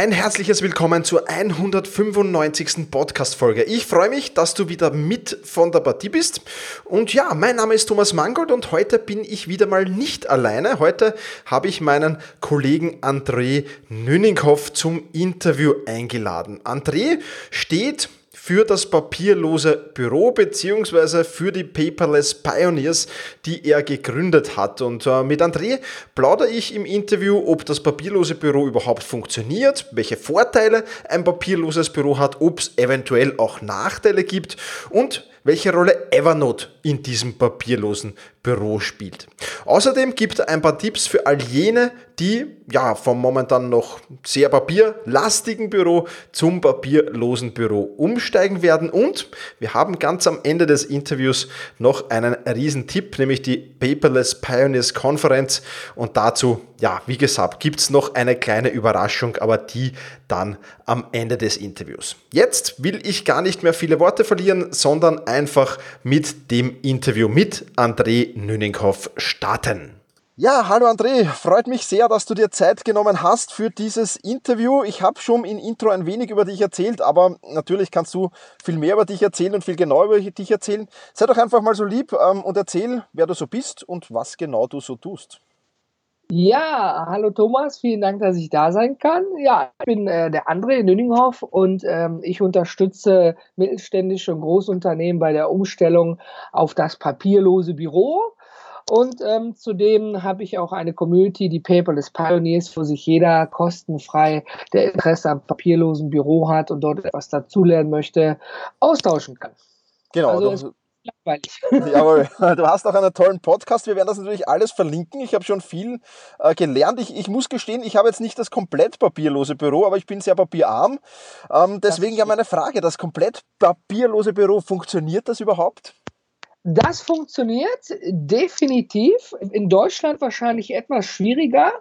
Ein herzliches Willkommen zur 195. Podcast-Folge. Ich freue mich, dass du wieder mit von der Partie bist. Und ja, mein Name ist Thomas Mangold und heute bin ich wieder mal nicht alleine. Heute habe ich meinen Kollegen André Nüninghoff zum Interview eingeladen. André steht für das papierlose Büro beziehungsweise für die Paperless Pioneers, die er gegründet hat. Und äh, mit André plaudere ich im Interview, ob das papierlose Büro überhaupt funktioniert, welche Vorteile ein papierloses Büro hat, ob es eventuell auch Nachteile gibt und welche Rolle Evernote in diesem papierlosen Büro spielt. Außerdem gibt er ein paar Tipps für all jene, die ja vom momentan noch sehr papierlastigen Büro zum papierlosen Büro umsteigen werden. Und wir haben ganz am Ende des Interviews noch einen riesen Tipp, nämlich die Paperless Pioneers Konferenz. Und dazu, ja, wie gesagt, gibt es noch eine kleine Überraschung, aber die dann am Ende des Interviews. Jetzt will ich gar nicht mehr viele Worte verlieren, sondern einfach mit dem Interview mit André Nüninghoff starten. Ja, hallo André, freut mich sehr, dass du dir Zeit genommen hast für dieses Interview. Ich habe schon im Intro ein wenig über dich erzählt, aber natürlich kannst du viel mehr über dich erzählen und viel genauer über dich erzählen. Sei doch einfach mal so lieb ähm, und erzähl, wer du so bist und was genau du so tust. Ja, hallo Thomas, vielen Dank, dass ich da sein kann. Ja, ich bin äh, der André Nünninghoff und ähm, ich unterstütze mittelständische und Großunternehmen bei der Umstellung auf das papierlose Büro. Und ähm, zudem habe ich auch eine Community, die Paperless Pioneers, wo sich jeder kostenfrei, der Interesse am papierlosen Büro hat und dort etwas dazulernen möchte, austauschen kann. Genau. Also, langweilig. Jawohl, du hast auch einen tollen Podcast. Wir werden das natürlich alles verlinken. Ich habe schon viel äh, gelernt. Ich, ich, muss gestehen, ich habe jetzt nicht das komplett papierlose Büro, aber ich bin sehr papierarm. Ähm, deswegen ja meine Frage, das komplett papierlose Büro, funktioniert das überhaupt? Das funktioniert definitiv. In Deutschland wahrscheinlich etwas schwieriger,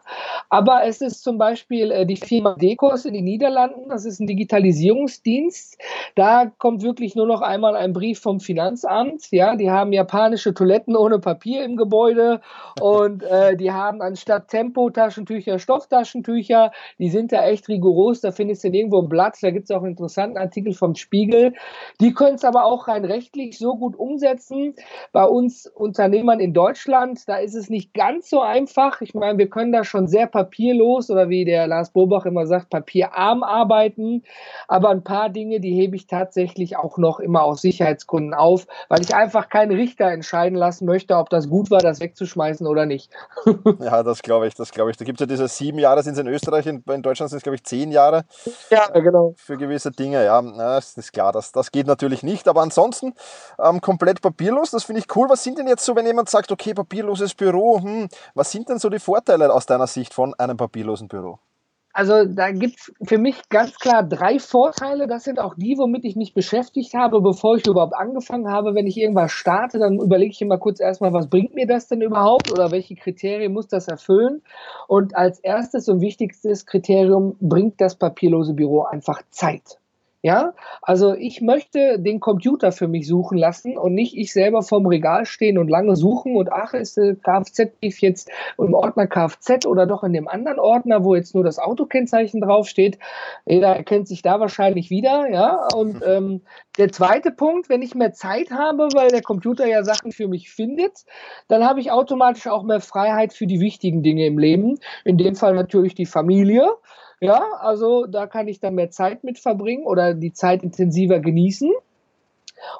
aber es ist zum Beispiel äh, die Firma Decos in den Niederlanden. Das ist ein Digitalisierungsdienst. Da kommt wirklich nur noch einmal ein Brief vom Finanzamt. Ja, die haben japanische Toiletten ohne Papier im Gebäude und äh, die haben anstatt Tempo-Taschentücher Stofftaschentücher. Die sind da echt rigoros. Da findest du nirgendwo ein Blatt. Da gibt es auch einen interessanten Artikel vom Spiegel. Die können es aber auch rein rechtlich so gut umsetzen bei uns Unternehmern in Deutschland, da ist es nicht ganz so einfach. Ich meine, wir können da schon sehr papierlos oder wie der Lars Bobach immer sagt, papierarm arbeiten. Aber ein paar Dinge, die hebe ich tatsächlich auch noch immer aus Sicherheitsgründen auf, weil ich einfach keinen Richter entscheiden lassen möchte, ob das gut war, das wegzuschmeißen oder nicht. ja, das glaube ich, das glaube ich. Da gibt es ja diese sieben Jahre, sind es in Österreich, in, in Deutschland sind es, glaube ich, zehn Jahre. Ja, genau. Für gewisse Dinge, ja. Das ist klar, das, das geht natürlich nicht. Aber ansonsten ähm, komplett papierlos papierlos, das finde ich cool. Was sind denn jetzt so, wenn jemand sagt, okay, papierloses Büro, hm, was sind denn so die Vorteile aus deiner Sicht von einem papierlosen Büro? Also da gibt es für mich ganz klar drei Vorteile. Das sind auch die, womit ich mich beschäftigt habe, bevor ich überhaupt angefangen habe. Wenn ich irgendwas starte, dann überlege ich immer kurz erstmal, was bringt mir das denn überhaupt oder welche Kriterien muss das erfüllen. Und als erstes und wichtigstes Kriterium bringt das papierlose Büro einfach Zeit. Ja, also ich möchte den Computer für mich suchen lassen und nicht ich selber vorm Regal stehen und lange suchen und ach, ist der Kfz-Brief jetzt im Ordner Kfz oder doch in dem anderen Ordner, wo jetzt nur das Autokennzeichen draufsteht. Jeder erkennt sich da wahrscheinlich wieder, ja. Und ähm, der zweite Punkt, wenn ich mehr Zeit habe, weil der Computer ja Sachen für mich findet, dann habe ich automatisch auch mehr Freiheit für die wichtigen Dinge im Leben. In dem Fall natürlich die Familie. Ja, also da kann ich dann mehr Zeit mit verbringen oder die Zeit intensiver genießen.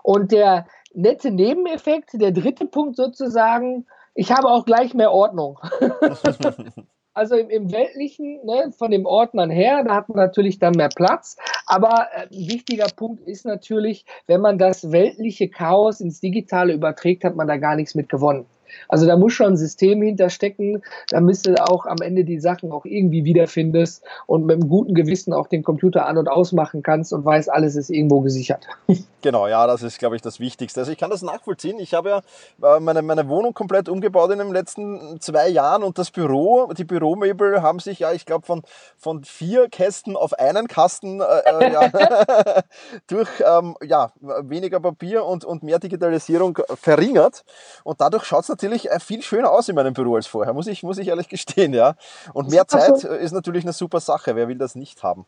Und der nette Nebeneffekt, der dritte Punkt sozusagen, ich habe auch gleich mehr Ordnung. also im, im Weltlichen, ne, von dem Ordnern her, da hat man natürlich dann mehr Platz. Aber äh, ein wichtiger Punkt ist natürlich, wenn man das weltliche Chaos ins Digitale überträgt, hat man da gar nichts mit gewonnen. Also da muss schon ein System hinterstecken, damit du auch am Ende die Sachen auch irgendwie wiederfindest und mit einem guten Gewissen auch den Computer an- und ausmachen kannst und weißt, alles ist irgendwo gesichert. Genau, ja, das ist, glaube ich, das Wichtigste. Also ich kann das nachvollziehen. Ich habe ja äh, meine, meine Wohnung komplett umgebaut in den letzten zwei Jahren und das Büro, die Büromöbel haben sich ja, ich glaube, von, von vier Kästen auf einen Kasten äh, äh ja, durch ähm, ja, weniger Papier und, und mehr Digitalisierung verringert. Und dadurch schaut es natürlich äh, viel schöner aus in meinem Büro als vorher, muss ich, muss ich ehrlich gestehen. Ja. Und mehr Zeit ist natürlich eine super Sache. Wer will das nicht haben?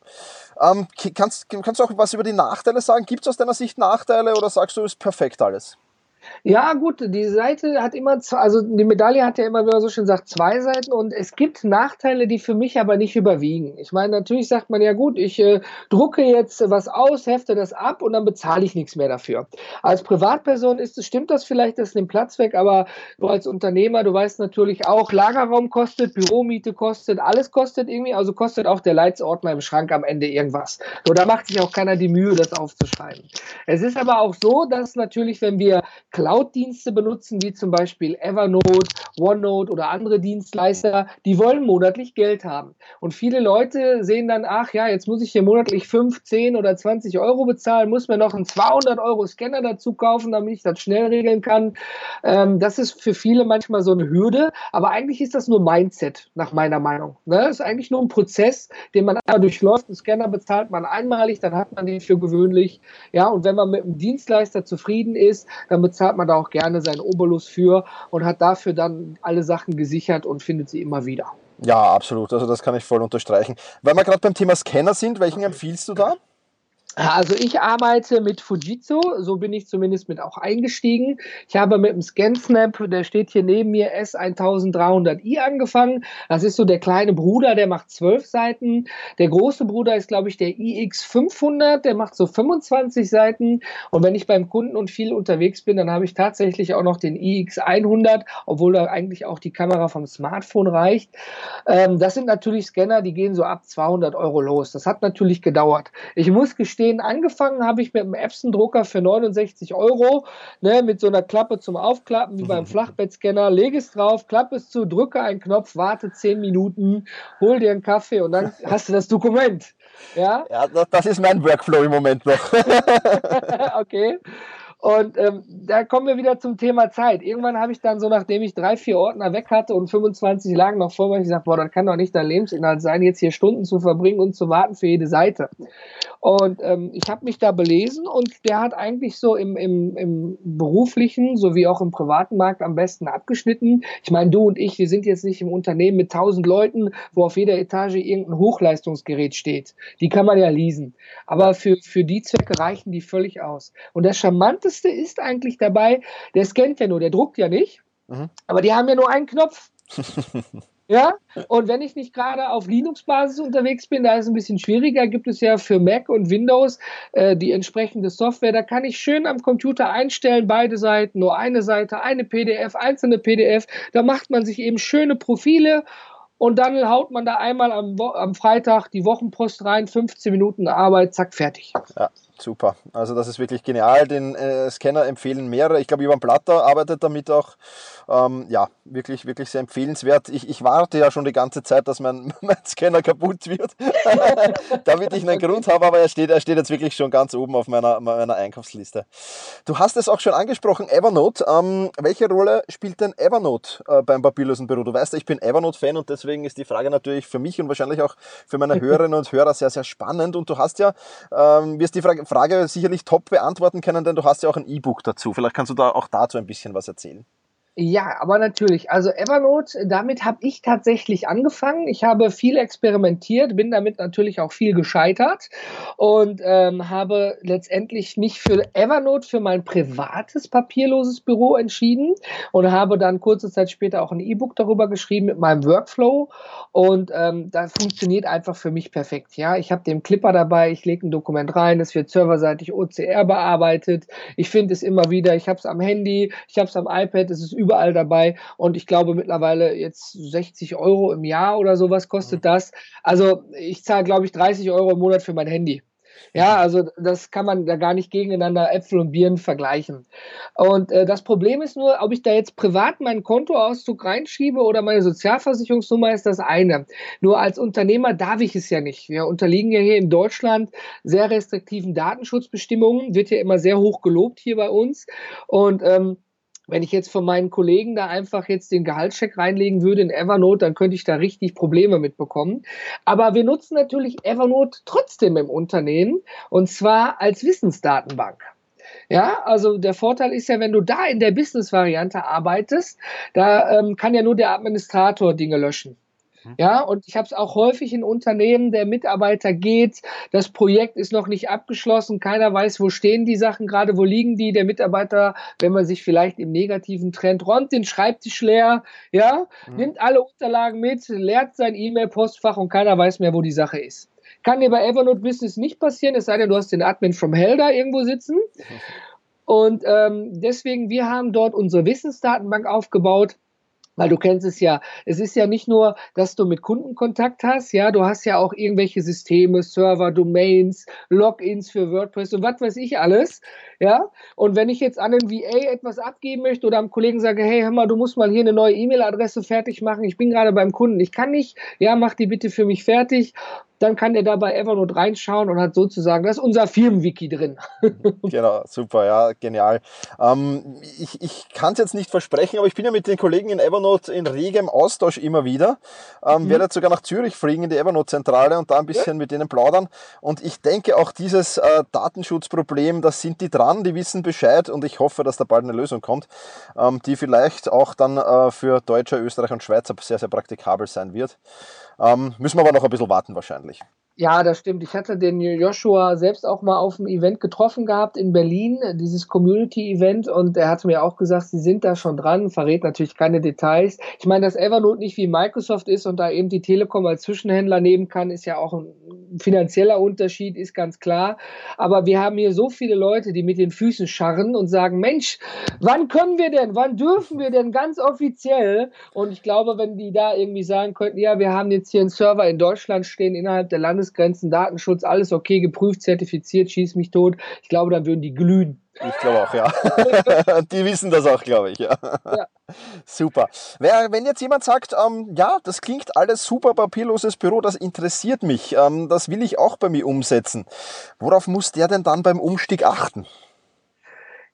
Ähm, kannst, kannst du auch was über die Nachteile sagen? Gibt es aus deiner Sicht Nachteile oder sagst du, ist perfekt alles? Ja, gut, die Seite hat immer, zwei, also die Medaille hat ja immer, wie man so schön sagt, zwei Seiten und es gibt Nachteile, die für mich aber nicht überwiegen. Ich meine, natürlich sagt man ja gut, ich äh, drucke jetzt was aus, hefte das ab und dann bezahle ich nichts mehr dafür. Als Privatperson ist stimmt das vielleicht, das nimmt Platz weg, aber du als Unternehmer, du weißt natürlich auch, Lagerraum kostet, Büromiete kostet, alles kostet irgendwie, also kostet auch der Leitsordner im Schrank am Ende irgendwas. So, da macht sich auch keiner die Mühe, das aufzuschreiben. Es ist aber auch so, dass natürlich, wenn wir Cloud-Dienste benutzen, wie zum Beispiel Evernote, OneNote oder andere Dienstleister, die wollen monatlich Geld haben. Und viele Leute sehen dann, ach ja, jetzt muss ich hier monatlich 5, 10 oder 20 Euro bezahlen, muss mir noch einen 200 Euro Scanner dazu kaufen, damit ich das schnell regeln kann. Ähm, das ist für viele manchmal so eine Hürde, aber eigentlich ist das nur Mindset, nach meiner Meinung. Ne? Das ist eigentlich nur ein Prozess, den man einmal durchläuft. Einen Scanner bezahlt man einmalig, dann hat man den für gewöhnlich. Ja, und wenn man mit einem Dienstleister zufrieden ist, dann bezahlt bezahlt man da auch gerne seinen Obolus für und hat dafür dann alle Sachen gesichert und findet sie immer wieder. Ja, absolut. Also das kann ich voll unterstreichen. Weil wir gerade beim Thema Scanner sind, welchen empfiehlst du da? Also ich arbeite mit Fujitsu, so bin ich zumindest mit auch eingestiegen. Ich habe mit dem ScanSnap, der steht hier neben mir, S1300i angefangen. Das ist so der kleine Bruder, der macht zwölf Seiten. Der große Bruder ist, glaube ich, der iX500, der macht so 25 Seiten. Und wenn ich beim Kunden und viel unterwegs bin, dann habe ich tatsächlich auch noch den iX100, obwohl da eigentlich auch die Kamera vom Smartphone reicht. Ähm, das sind natürlich Scanner, die gehen so ab 200 Euro los. Das hat natürlich gedauert. Ich muss gestehen, stehen. Angefangen habe ich mit einem Epson-Drucker für 69 Euro, ne, mit so einer Klappe zum Aufklappen, wie beim Flachbettscanner. Lege es drauf, klappe es zu, drücke einen Knopf, warte 10 Minuten, hol dir einen Kaffee und dann hast du das Dokument. Ja, ja das ist mein Workflow im Moment noch. okay. Und ähm, da kommen wir wieder zum Thema Zeit. Irgendwann habe ich dann so, nachdem ich drei, vier Ordner weg hatte und 25 lagen noch vor mir, gesagt, boah, das kann doch nicht dein Lebensinhalt sein, jetzt hier Stunden zu verbringen und zu warten für jede Seite. Und ähm, ich habe mich da belesen und der hat eigentlich so im, im, im beruflichen sowie auch im privaten Markt am besten abgeschnitten. Ich meine, du und ich, wir sind jetzt nicht im Unternehmen mit tausend Leuten, wo auf jeder Etage irgendein Hochleistungsgerät steht. Die kann man ja leasen. Aber für, für die Zwecke reichen die völlig aus. Und das Charmanteste ist eigentlich dabei, der scannt ja nur, der druckt ja nicht. Mhm. Aber die haben ja nur einen Knopf. Ja, und wenn ich nicht gerade auf Linux-Basis unterwegs bin, da ist es ein bisschen schwieriger, gibt es ja für Mac und Windows äh, die entsprechende Software. Da kann ich schön am Computer einstellen, beide Seiten, nur eine Seite, eine PDF, einzelne PDF. Da macht man sich eben schöne Profile und dann haut man da einmal am, am Freitag die Wochenpost rein, 15 Minuten Arbeit, zack, fertig. Ja, Super. Also das ist wirklich genial. Den äh, Scanner empfehlen mehrere. Ich glaube, Ivan Platter arbeitet damit auch. Ähm, ja, wirklich, wirklich sehr empfehlenswert. Ich, ich, warte ja schon die ganze Zeit, dass mein, mein Scanner kaputt wird, damit ich einen Grund habe, aber er steht, er steht jetzt wirklich schon ganz oben auf meiner, meiner Einkaufsliste. Du hast es auch schon angesprochen, Evernote. Ähm, welche Rolle spielt denn Evernote äh, beim papierlosen Büro? Du weißt, ich bin Evernote-Fan und deswegen ist die Frage natürlich für mich und wahrscheinlich auch für meine Hörerinnen und Hörer sehr, sehr spannend. Und du hast ja, ähm, wirst die Frage, Frage sicherlich top beantworten können, denn du hast ja auch ein E-Book dazu. Vielleicht kannst du da auch dazu ein bisschen was erzählen. Ja, aber natürlich. Also Evernote, damit habe ich tatsächlich angefangen. Ich habe viel experimentiert, bin damit natürlich auch viel gescheitert und ähm, habe letztendlich mich für Evernote für mein privates papierloses Büro entschieden und habe dann kurze Zeit später auch ein E-Book darüber geschrieben mit meinem Workflow und ähm, das funktioniert einfach für mich perfekt. Ja, ich habe den Clipper dabei, ich lege ein Dokument rein, es wird serverseitig OCR bearbeitet. Ich finde es immer wieder, ich habe es am Handy, ich habe es am iPad, es ist überall dabei und ich glaube mittlerweile jetzt 60 Euro im Jahr oder sowas kostet mhm. das. Also ich zahle, glaube ich, 30 Euro im Monat für mein Handy. Ja, also das kann man da gar nicht gegeneinander Äpfel und Birnen vergleichen. Und äh, das Problem ist nur, ob ich da jetzt privat meinen Kontoauszug reinschiebe oder meine Sozialversicherungsnummer ist das eine. Nur als Unternehmer darf ich es ja nicht. Wir unterliegen ja hier in Deutschland sehr restriktiven Datenschutzbestimmungen, wird ja immer sehr hoch gelobt hier bei uns. Und ähm, wenn ich jetzt von meinen Kollegen da einfach jetzt den Gehaltscheck reinlegen würde in Evernote, dann könnte ich da richtig Probleme mitbekommen. Aber wir nutzen natürlich Evernote trotzdem im Unternehmen und zwar als Wissensdatenbank. Ja, also der Vorteil ist ja, wenn du da in der Business-Variante arbeitest, da ähm, kann ja nur der Administrator Dinge löschen. Mhm. Ja, und ich habe es auch häufig in Unternehmen, der Mitarbeiter geht, das Projekt ist noch nicht abgeschlossen, keiner weiß, wo stehen die Sachen gerade, wo liegen die. Der Mitarbeiter, wenn man sich vielleicht im negativen Trend räumt den Schreibtisch leer, ja, mhm. nimmt alle Unterlagen mit, leert sein E-Mail-Postfach und keiner weiß mehr, wo die Sache ist. Kann dir bei Evernote Business nicht passieren, es sei denn, du hast den Admin from Hell da irgendwo sitzen. Und ähm, deswegen, wir haben dort unsere Wissensdatenbank aufgebaut weil du kennst es ja. Es ist ja nicht nur, dass du mit Kunden Kontakt hast, ja, du hast ja auch irgendwelche Systeme, Server, Domains, Logins für WordPress und was weiß ich alles, ja. Und wenn ich jetzt an den VA etwas abgeben möchte oder am Kollegen sage, hey, hör mal, du musst mal hier eine neue E-Mail-Adresse fertig machen, ich bin gerade beim Kunden, ich kann nicht, ja, mach die bitte für mich fertig dann kann der da bei Evernote reinschauen und hat sozusagen, das ist unser Firmenwiki drin. genau, super, ja, genial. Ähm, ich ich kann es jetzt nicht versprechen, aber ich bin ja mit den Kollegen in Evernote in regem Austausch immer wieder. Ähm, mhm. Werde jetzt sogar nach Zürich fliegen in die Evernote-Zentrale und da ein bisschen ja. mit denen plaudern. Und ich denke auch dieses äh, Datenschutzproblem, da sind die dran, die wissen Bescheid und ich hoffe, dass da bald eine Lösung kommt, ähm, die vielleicht auch dann äh, für Deutsche, Österreich und Schweizer sehr, sehr praktikabel sein wird. Ähm, müssen wir aber noch ein bisschen warten wahrscheinlich. Ja, das stimmt. Ich hatte den Joshua selbst auch mal auf einem Event getroffen gehabt in Berlin, dieses Community-Event, und er hatte mir auch gesagt, sie sind da schon dran, verrät natürlich keine Details. Ich meine, dass Evernote nicht wie Microsoft ist und da eben die Telekom als Zwischenhändler nehmen kann, ist ja auch ein finanzieller Unterschied, ist ganz klar. Aber wir haben hier so viele Leute, die mit den Füßen scharren und sagen, Mensch, wann können wir denn, wann dürfen wir denn ganz offiziell? Und ich glaube, wenn die da irgendwie sagen könnten, ja, wir haben jetzt hier einen Server in Deutschland stehen, innerhalb der Landes Bundesgrenzen, Datenschutz, alles okay, geprüft, zertifiziert, schieß mich tot. Ich glaube, dann würden die glühen. Ich glaube auch, ja. die wissen das auch, glaube ich, ja. ja. Super. Wenn jetzt jemand sagt, ähm, ja, das klingt alles super, papierloses Büro, das interessiert mich, ähm, das will ich auch bei mir umsetzen. Worauf muss der denn dann beim Umstieg achten?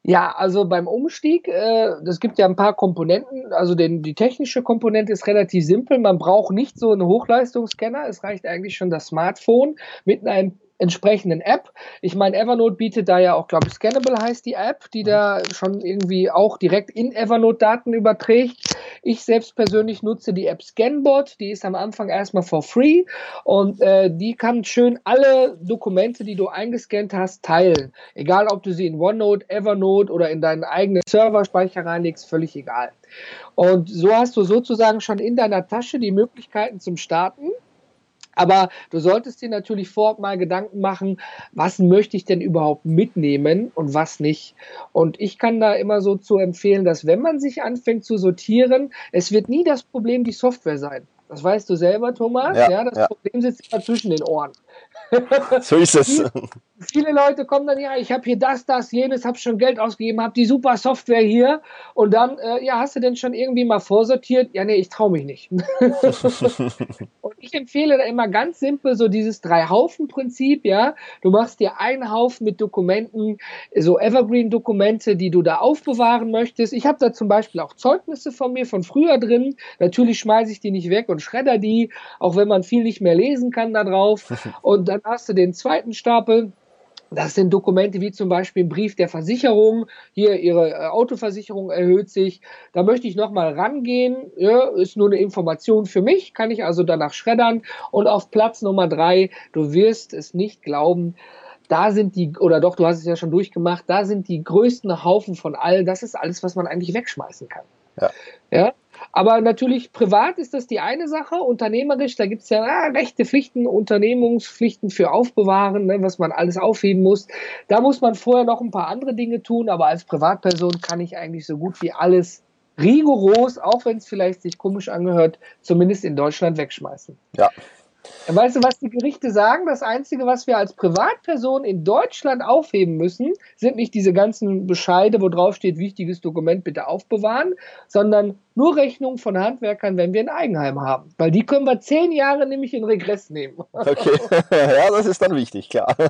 Ja, also beim Umstieg, äh, es gibt ja ein paar Komponenten. Also den, die technische Komponente ist relativ simpel. Man braucht nicht so einen Hochleistungsscanner. Es reicht eigentlich schon das Smartphone mit einem entsprechenden App. Ich meine, Evernote bietet da ja auch, glaube ich, Scannable heißt die App, die da schon irgendwie auch direkt in Evernote Daten überträgt. Ich selbst persönlich nutze die App Scanbot, die ist am Anfang erstmal for free und äh, die kann schön alle Dokumente, die du eingescannt hast, teilen. Egal, ob du sie in OneNote, Evernote oder in deinen eigenen Serverspeicher reinlegst, völlig egal. Und so hast du sozusagen schon in deiner Tasche die Möglichkeiten zum Starten. Aber du solltest dir natürlich vorab mal Gedanken machen, was möchte ich denn überhaupt mitnehmen und was nicht. Und ich kann da immer so zu empfehlen, dass wenn man sich anfängt zu sortieren, es wird nie das Problem die Software sein. Das weißt du selber, Thomas. Ja, ja das ja. Problem sitzt immer zwischen den Ohren. So ist es. Viele, Leute kommen dann, ja, ich habe hier das, das, jenes, habe schon Geld ausgegeben, habe die super Software hier. Und dann, äh, ja, hast du denn schon irgendwie mal vorsortiert? Ja, nee, ich traue mich nicht. und ich empfehle da immer ganz simpel so dieses Drei-Haufen-Prinzip, ja. Du machst dir einen Haufen mit Dokumenten, so Evergreen-Dokumente, die du da aufbewahren möchtest. Ich habe da zum Beispiel auch Zeugnisse von mir von früher drin. Natürlich schmeiße ich die nicht weg und schredder die, auch wenn man viel nicht mehr lesen kann da drauf. Und dann hast du den zweiten Stapel. Das sind Dokumente wie zum Beispiel ein Brief der Versicherung. Hier, Ihre äh, Autoversicherung erhöht sich. Da möchte ich nochmal rangehen. Ja, ist nur eine Information für mich, kann ich also danach schreddern. Und auf Platz Nummer drei, du wirst es nicht glauben, da sind die, oder doch, du hast es ja schon durchgemacht, da sind die größten Haufen von all, das ist alles, was man eigentlich wegschmeißen kann. Ja. ja? Aber natürlich privat ist das die eine Sache. Unternehmerisch, da gibt es ja ah, Rechte, Pflichten, Unternehmungspflichten für Aufbewahren, ne, was man alles aufheben muss. Da muss man vorher noch ein paar andere Dinge tun, aber als Privatperson kann ich eigentlich so gut wie alles rigoros, auch wenn es vielleicht sich komisch angehört, zumindest in Deutschland wegschmeißen. Ja. Weißt du, was die Gerichte sagen? Das Einzige, was wir als Privatperson in Deutschland aufheben müssen, sind nicht diese ganzen Bescheide, wo drauf steht, wichtiges Dokument bitte aufbewahren, sondern nur Rechnungen von Handwerkern, wenn wir ein Eigenheim haben. Weil die können wir zehn Jahre nämlich in Regress nehmen. Okay, ja, das ist dann wichtig, klar.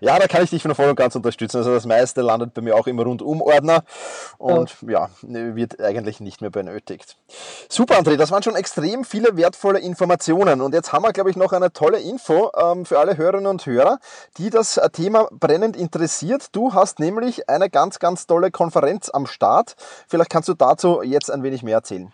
Ja, da kann ich dich von voll und ganz unterstützen. Also das meiste landet bei mir auch im Rundum-Ordner und ja. ja, wird eigentlich nicht mehr benötigt. Super, André, das waren schon extrem viele wertvolle Informationen. Und jetzt haben wir, glaube ich, noch eine tolle Info ähm, für alle Hörerinnen und Hörer, die das äh, Thema brennend interessiert. Du hast nämlich eine ganz, ganz tolle Konferenz am Start. Vielleicht kannst du dazu jetzt ein wenig mehr erzählen.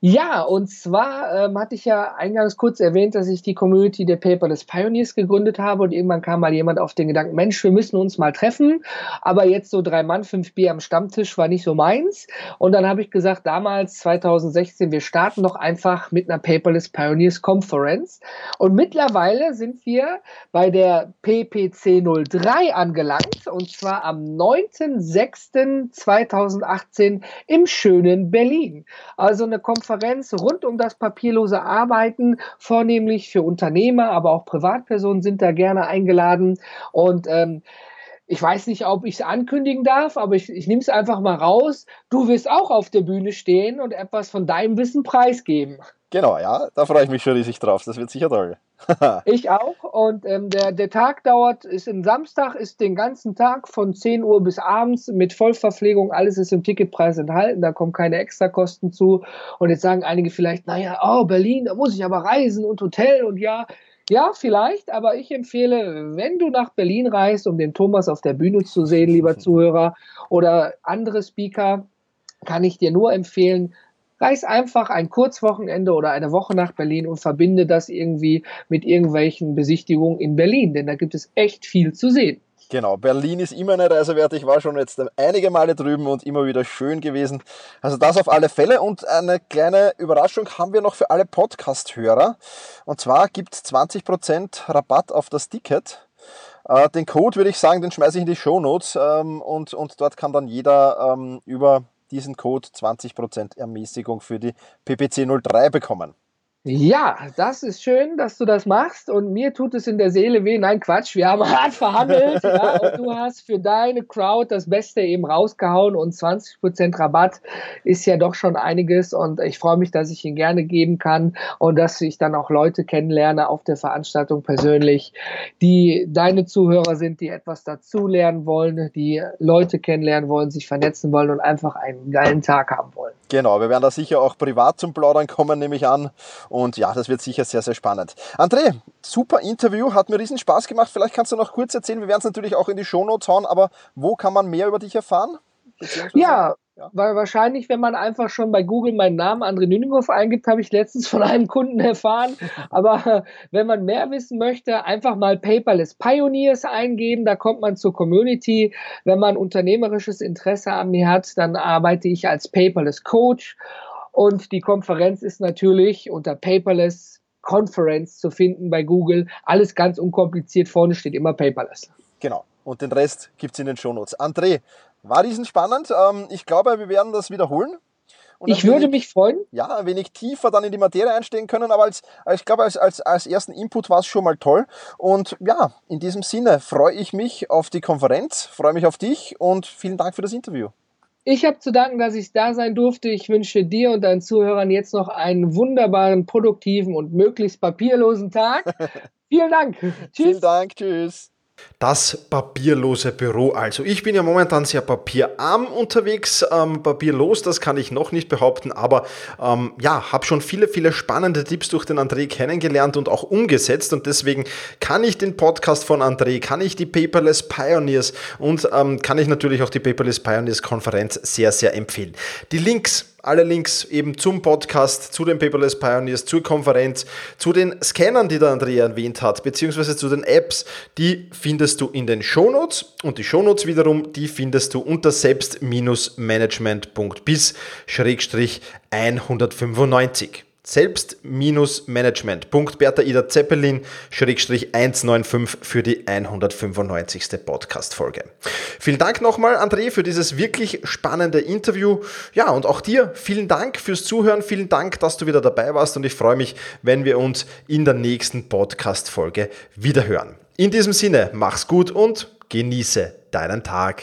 Ja, und zwar ähm, hatte ich ja eingangs kurz erwähnt, dass ich die Community der Paperless Pioneers gegründet habe und irgendwann kam mal jemand auf den Gedanken, Mensch, wir müssen uns mal treffen, aber jetzt so drei Mann, fünf Bier am Stammtisch war nicht so meins und dann habe ich gesagt, damals 2016, wir starten doch einfach mit einer Paperless Pioneers Conference und mittlerweile sind wir bei der PPC 03 angelangt und zwar am 9.06.2018 im schönen Berlin. Also eine Konferenz rund um das papierlose Arbeiten, vornehmlich für Unternehmer, aber auch Privatpersonen sind da gerne eingeladen. Und ähm, ich weiß nicht, ob ich es ankündigen darf, aber ich, ich nehme es einfach mal raus. Du wirst auch auf der Bühne stehen und etwas von deinem Wissen preisgeben. Genau, ja, da freue ich mich schon riesig drauf. Das wird sicher toll. ich auch. Und ähm, der, der Tag dauert, ist ein Samstag, ist den ganzen Tag von 10 Uhr bis abends mit Vollverpflegung. Alles ist im Ticketpreis enthalten. Da kommen keine Extrakosten zu. Und jetzt sagen einige vielleicht, naja, oh, Berlin, da muss ich aber reisen und Hotel und ja. Ja, vielleicht, aber ich empfehle, wenn du nach Berlin reist, um den Thomas auf der Bühne zu sehen, lieber Zuhörer, oder andere Speaker, kann ich dir nur empfehlen, Reis einfach ein Kurzwochenende oder eine Woche nach Berlin und verbinde das irgendwie mit irgendwelchen Besichtigungen in Berlin, denn da gibt es echt viel zu sehen. Genau, Berlin ist immer eine Reise wert. Ich war schon jetzt einige Male drüben und immer wieder schön gewesen. Also das auf alle Fälle. Und eine kleine Überraschung haben wir noch für alle Podcast-Hörer. Und zwar gibt es 20% Rabatt auf das Ticket. Äh, den Code würde ich sagen, den schmeiße ich in die Show Notes ähm, und, und dort kann dann jeder ähm, über diesen Code 20% Ermäßigung für die PPC 03 bekommen. Ja, das ist schön, dass du das machst und mir tut es in der Seele weh. Nein, Quatsch, wir haben hart verhandelt ja, und du hast für deine Crowd das Beste eben rausgehauen und 20% Rabatt ist ja doch schon einiges und ich freue mich, dass ich ihn gerne geben kann und dass ich dann auch Leute kennenlerne auf der Veranstaltung persönlich, die deine Zuhörer sind, die etwas dazulernen wollen, die Leute kennenlernen wollen, sich vernetzen wollen und einfach einen geilen Tag haben wollen. Genau, wir werden da sicher auch privat zum Plaudern kommen, nehme ich an. Ja, das wird sicher sehr, sehr spannend. André, super Interview, hat mir riesen Spaß gemacht. Vielleicht kannst du noch kurz erzählen, wir werden es natürlich auch in die Shownotes hauen, aber wo kann man mehr über dich erfahren? Ja, ja, weil wahrscheinlich, wenn man einfach schon bei Google meinen Namen André Nüninghoff eingibt, habe ich letztens von einem Kunden erfahren. Aber wenn man mehr wissen möchte, einfach mal Paperless Pioneers eingeben. Da kommt man zur Community. Wenn man unternehmerisches Interesse an mir hat, dann arbeite ich als Paperless Coach. Und die Konferenz ist natürlich unter Paperless Conference zu finden bei Google. Alles ganz unkompliziert. Vorne steht immer Paperless. Genau. Und den Rest gibt es in den Shownotes. André, war riesenspannend. Ähm, ich glaube, wir werden das wiederholen. ich würde wenig, mich freuen. Ja, ein wenig tiefer dann in die Materie einsteigen können, aber als, ich glaube, als, als, als ersten Input war es schon mal toll. Und ja, in diesem Sinne freue ich mich auf die Konferenz, freue mich auf dich und vielen Dank für das Interview. Ich habe zu danken, dass ich da sein durfte. Ich wünsche dir und deinen Zuhörern jetzt noch einen wunderbaren, produktiven und möglichst papierlosen Tag. Vielen Dank. Tschüss. Vielen Dank. Tschüss. Das papierlose Büro. Also ich bin ja momentan sehr papierarm unterwegs, ähm, papierlos, das kann ich noch nicht behaupten, aber ähm, ja, habe schon viele, viele spannende Tipps durch den André kennengelernt und auch umgesetzt und deswegen kann ich den Podcast von André, kann ich die Paperless Pioneers und ähm, kann ich natürlich auch die Paperless Pioneers Konferenz sehr, sehr empfehlen. Die Links alle Links eben zum Podcast, zu den Paperless Pioneers, zur Konferenz, zu den Scannern, die der Andrea erwähnt hat, beziehungsweise zu den Apps, die findest du in den Shownotes und die Shownotes wiederum, die findest du unter selbst-management.bis-195. selbst-management.bertha Ida Zeppelin 195 für die 195. Podcast-Folge. Vielen Dank nochmal, André, für dieses wirklich spannende Interview. Ja, und auch dir vielen Dank fürs Zuhören. Vielen Dank, dass du wieder dabei warst und ich freue mich, wenn wir uns in der nächsten Podcast-Folge wiederhören. In diesem Sinne, mach's gut und genieße deinen Tag.